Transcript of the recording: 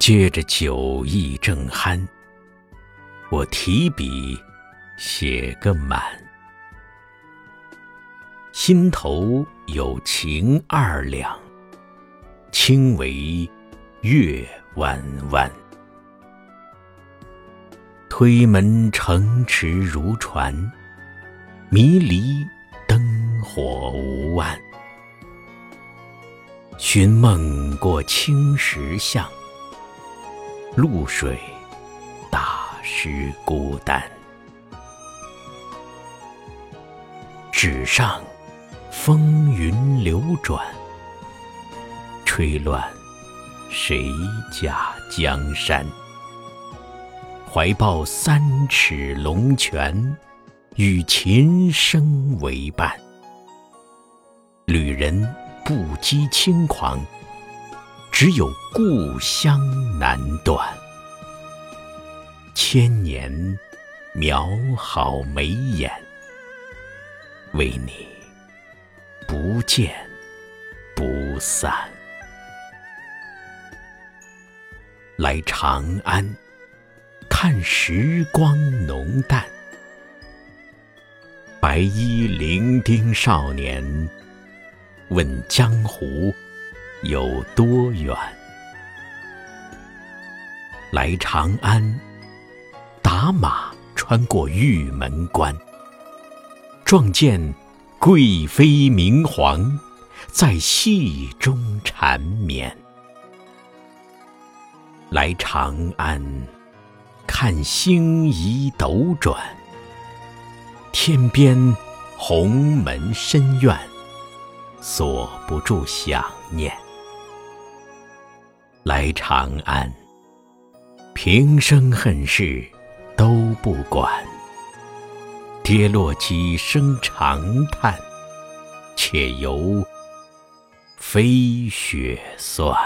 接着酒意正酣，我提笔写个满。心头有情二两，轻为月弯弯。推门城池如船，迷离灯火无万。寻梦过青石巷，露水打湿孤单。纸上风云流转，吹乱谁家江山？怀抱三尺龙泉，与琴声为伴。旅人不羁轻狂，只有故乡难断。千年描好眉眼，为你不见不散。来长安。看时光浓淡，白衣伶仃少年问江湖有多远？来长安，打马穿过玉门关，撞见贵妃明皇在戏中缠绵。来长安。看星移斗转，天边鸿门深院，锁不住想念。来长安，平生恨事都不管，跌落几声长叹，且由飞雪算。